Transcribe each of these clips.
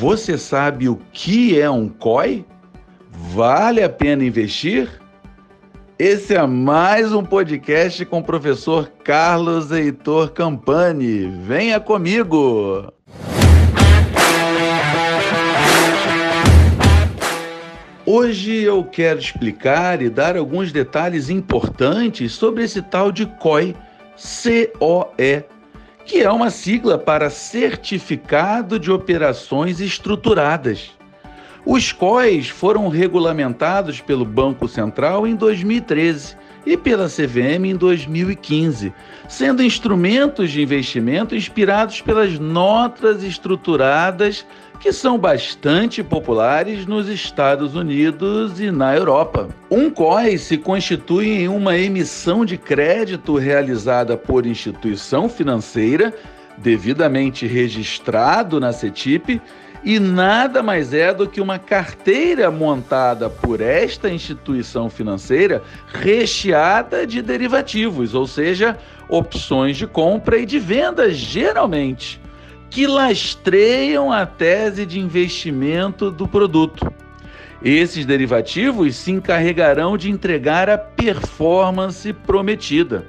Você sabe o que é um COI? Vale a pena investir? Esse é mais um podcast com o professor Carlos Heitor Campani. Venha comigo! Hoje eu quero explicar e dar alguns detalhes importantes sobre esse tal de COI, C-O-E, que é uma sigla para Certificado de Operações Estruturadas. Os COIs foram regulamentados pelo Banco Central em 2013 e pela CVM em 2015, sendo instrumentos de investimento inspirados pelas notas estruturadas que são bastante populares nos Estados Unidos e na Europa. Um COI se constitui em uma emissão de crédito realizada por instituição financeira, devidamente registrado na CETIP, e nada mais é do que uma carteira montada por esta instituição financeira recheada de derivativos, ou seja, opções de compra e de venda, geralmente que lastreiam a tese de investimento do produto. Esses derivativos se encarregarão de entregar a performance prometida.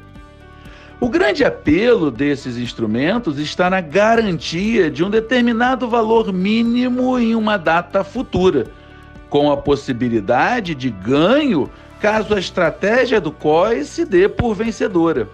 O grande apelo desses instrumentos está na garantia de um determinado valor mínimo em uma data futura, com a possibilidade de ganho caso a estratégia do COI se dê por vencedora.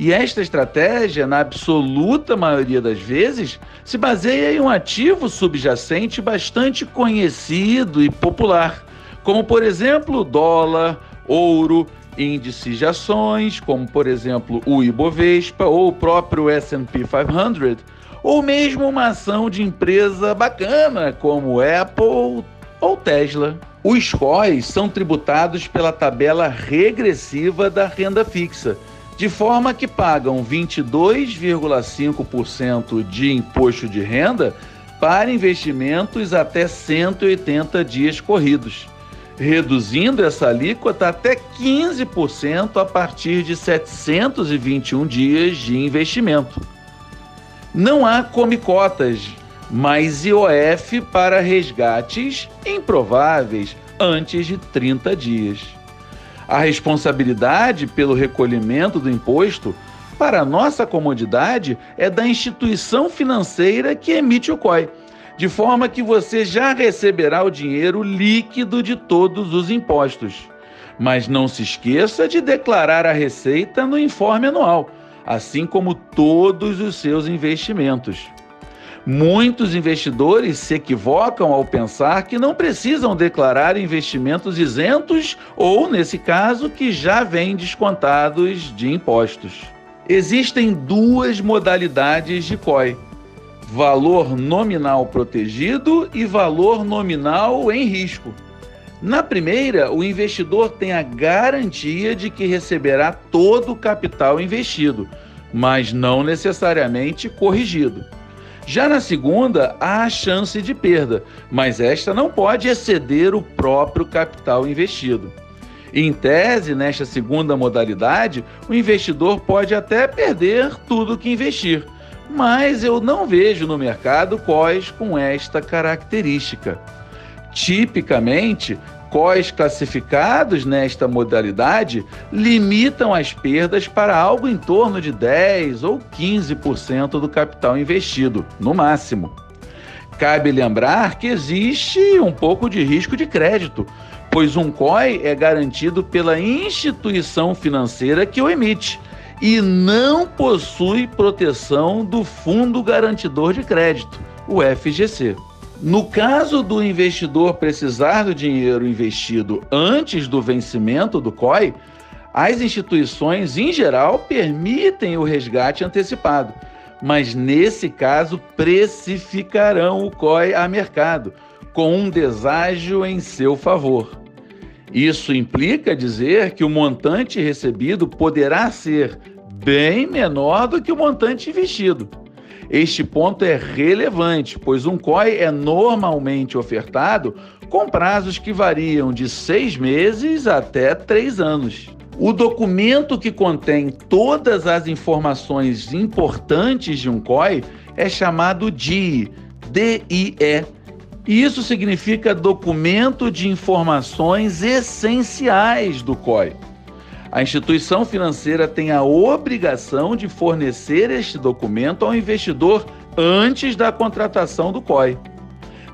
E esta estratégia, na absoluta maioria das vezes, se baseia em um ativo subjacente bastante conhecido e popular, como por exemplo dólar, ouro, índices de ações, como por exemplo o Ibovespa ou o próprio S&P 500, ou mesmo uma ação de empresa bacana como Apple ou Tesla. Os COIs são tributados pela tabela regressiva da renda fixa de forma que pagam 22,5% de imposto de renda para investimentos até 180 dias corridos, reduzindo essa alíquota até 15% a partir de 721 dias de investimento. Não há comicotas, mas IOF para resgates improváveis antes de 30 dias. A responsabilidade pelo recolhimento do imposto, para nossa comodidade, é da instituição financeira que emite o COI, de forma que você já receberá o dinheiro líquido de todos os impostos. Mas não se esqueça de declarar a receita no informe anual, assim como todos os seus investimentos. Muitos investidores se equivocam ao pensar que não precisam declarar investimentos isentos ou, nesse caso, que já vêm descontados de impostos. Existem duas modalidades de COI: valor nominal protegido e valor nominal em risco. Na primeira, o investidor tem a garantia de que receberá todo o capital investido, mas não necessariamente corrigido. Já na segunda, há a chance de perda, mas esta não pode exceder o próprio capital investido. Em tese, nesta segunda modalidade, o investidor pode até perder tudo que investir, mas eu não vejo no mercado COIs com esta característica. Tipicamente, COIs classificados nesta modalidade limitam as perdas para algo em torno de 10 ou 15% do capital investido, no máximo. Cabe lembrar que existe um pouco de risco de crédito, pois um COI é garantido pela instituição financeira que o emite e não possui proteção do Fundo Garantidor de Crédito, o FGC. No caso do investidor precisar do dinheiro investido antes do vencimento do COI, as instituições, em geral, permitem o resgate antecipado, mas nesse caso precificarão o COI a mercado, com um deságio em seu favor. Isso implica dizer que o montante recebido poderá ser bem menor do que o montante investido. Este ponto é relevante, pois um COI é normalmente ofertado com prazos que variam de seis meses até três anos. O documento que contém todas as informações importantes de um COI é chamado DIE, DIE, isso significa documento de informações essenciais do COI. A instituição financeira tem a obrigação de fornecer este documento ao investidor antes da contratação do COI.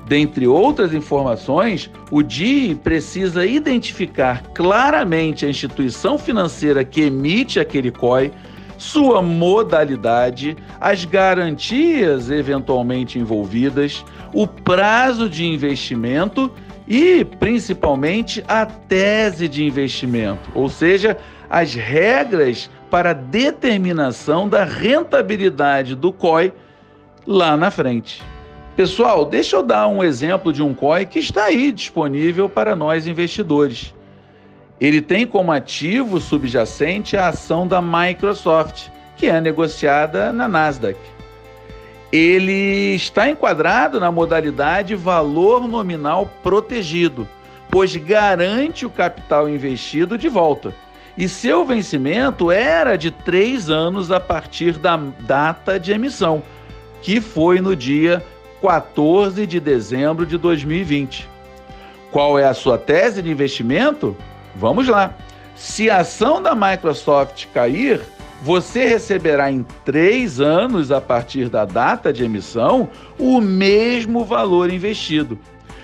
Dentre outras informações, o DIE precisa identificar claramente a instituição financeira que emite aquele COI, sua modalidade, as garantias eventualmente envolvidas, o prazo de investimento e, principalmente, a tese de investimento, ou seja, as regras para determinação da rentabilidade do COI lá na frente. Pessoal, deixa eu dar um exemplo de um COI que está aí disponível para nós investidores. Ele tem como ativo subjacente a ação da Microsoft, que é negociada na Nasdaq ele está enquadrado na modalidade valor nominal protegido, pois garante o capital investido de volta. E seu vencimento era de três anos a partir da data de emissão, que foi no dia 14 de dezembro de 2020. Qual é a sua tese de investimento? Vamos lá. Se a ação da Microsoft cair, você receberá em três anos, a partir da data de emissão, o mesmo valor investido.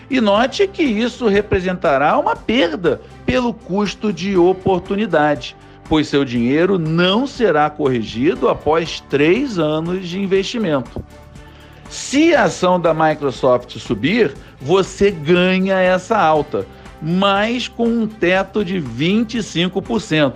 E note que isso representará uma perda pelo custo de oportunidade, pois seu dinheiro não será corrigido após três anos de investimento. Se a ação da Microsoft subir, você ganha essa alta, mas com um teto de 25%.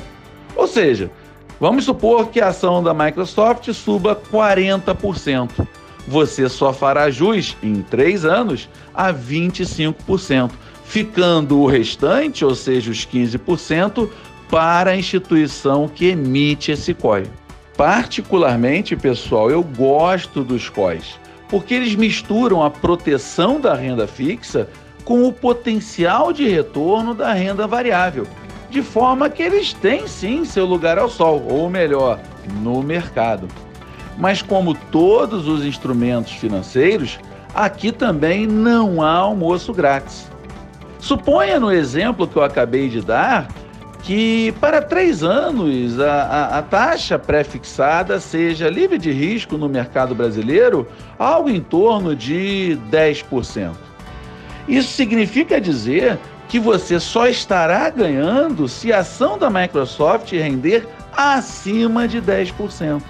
Ou seja, Vamos supor que a ação da Microsoft suba 40%. Você só fará jus em três anos a 25%, ficando o restante, ou seja, os 15%, para a instituição que emite esse COI. Particularmente, pessoal, eu gosto dos COIs, porque eles misturam a proteção da renda fixa com o potencial de retorno da renda variável de forma que eles têm sim seu lugar ao sol, ou melhor, no mercado. Mas como todos os instrumentos financeiros, aqui também não há almoço grátis. Suponha no exemplo que eu acabei de dar que para três anos a, a, a taxa pré-fixada seja livre de risco no mercado brasileiro algo em torno de 10%. Isso significa dizer que você só estará ganhando se a ação da Microsoft render acima de 10%.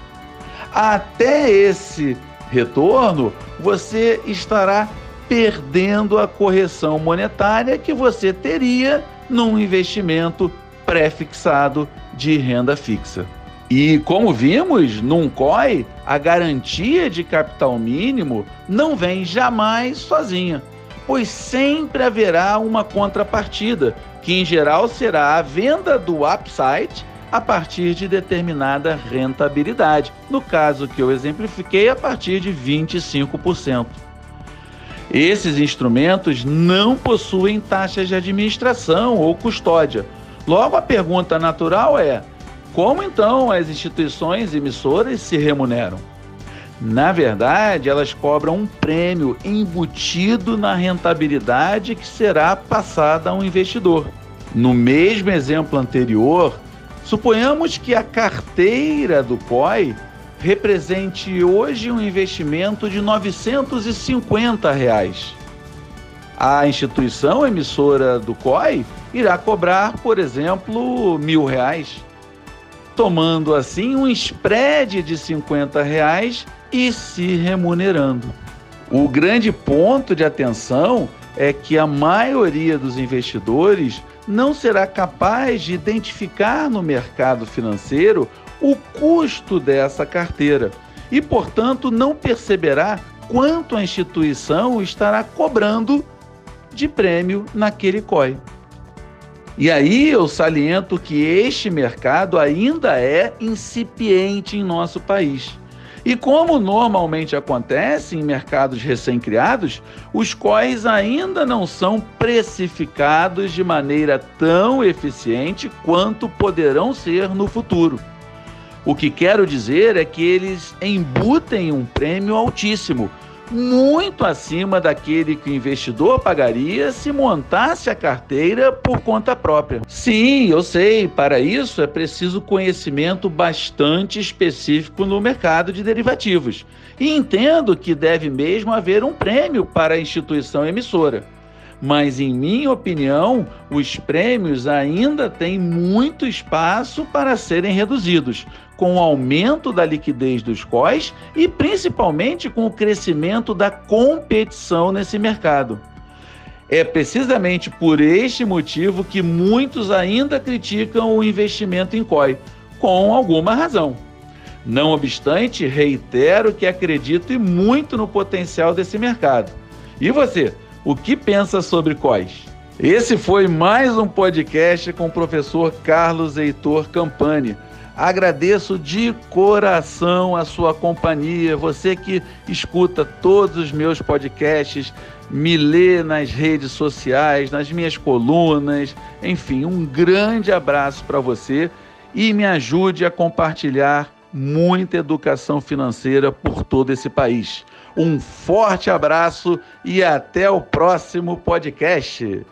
Até esse retorno, você estará perdendo a correção monetária que você teria num investimento pré-fixado de renda fixa. E como vimos, num COI, a garantia de capital mínimo não vem jamais sozinha pois sempre haverá uma contrapartida, que em geral será a venda do upside a partir de determinada rentabilidade. No caso que eu exemplifiquei, a partir de 25%. Esses instrumentos não possuem taxas de administração ou custódia. Logo, a pergunta natural é: como então as instituições emissoras se remuneram? Na verdade, elas cobram um prêmio embutido na rentabilidade que será passada a um investidor. No mesmo exemplo anterior, suponhamos que a carteira do COI represente hoje um investimento de 950 reais. A instituição emissora do COI irá cobrar, por exemplo, mil reais, tomando assim um spread de 50 reais e se remunerando. O grande ponto de atenção é que a maioria dos investidores não será capaz de identificar no mercado financeiro o custo dessa carteira e, portanto, não perceberá quanto a instituição estará cobrando de prêmio naquele COI. E aí eu saliento que este mercado ainda é incipiente em nosso país. E como normalmente acontece em mercados recém-criados, os COIs ainda não são precificados de maneira tão eficiente quanto poderão ser no futuro. O que quero dizer é que eles embutem um prêmio altíssimo, muito acima daquele que o investidor pagaria se montasse a carteira por conta própria. Sim, eu sei, para isso é preciso conhecimento bastante específico no mercado de derivativos. E entendo que deve mesmo haver um prêmio para a instituição emissora. Mas, em minha opinião, os prêmios ainda têm muito espaço para serem reduzidos, com o aumento da liquidez dos COIs e principalmente com o crescimento da competição nesse mercado. É precisamente por este motivo que muitos ainda criticam o investimento em COI, com alguma razão. Não obstante, reitero que acredito muito no potencial desse mercado. E você, o que pensa sobre COIs? Esse foi mais um podcast com o professor Carlos Heitor Campani Agradeço de coração a sua companhia, você que escuta todos os meus podcasts, me lê nas redes sociais, nas minhas colunas, enfim, um grande abraço para você e me ajude a compartilhar muita educação financeira por todo esse país. Um forte abraço e até o próximo podcast.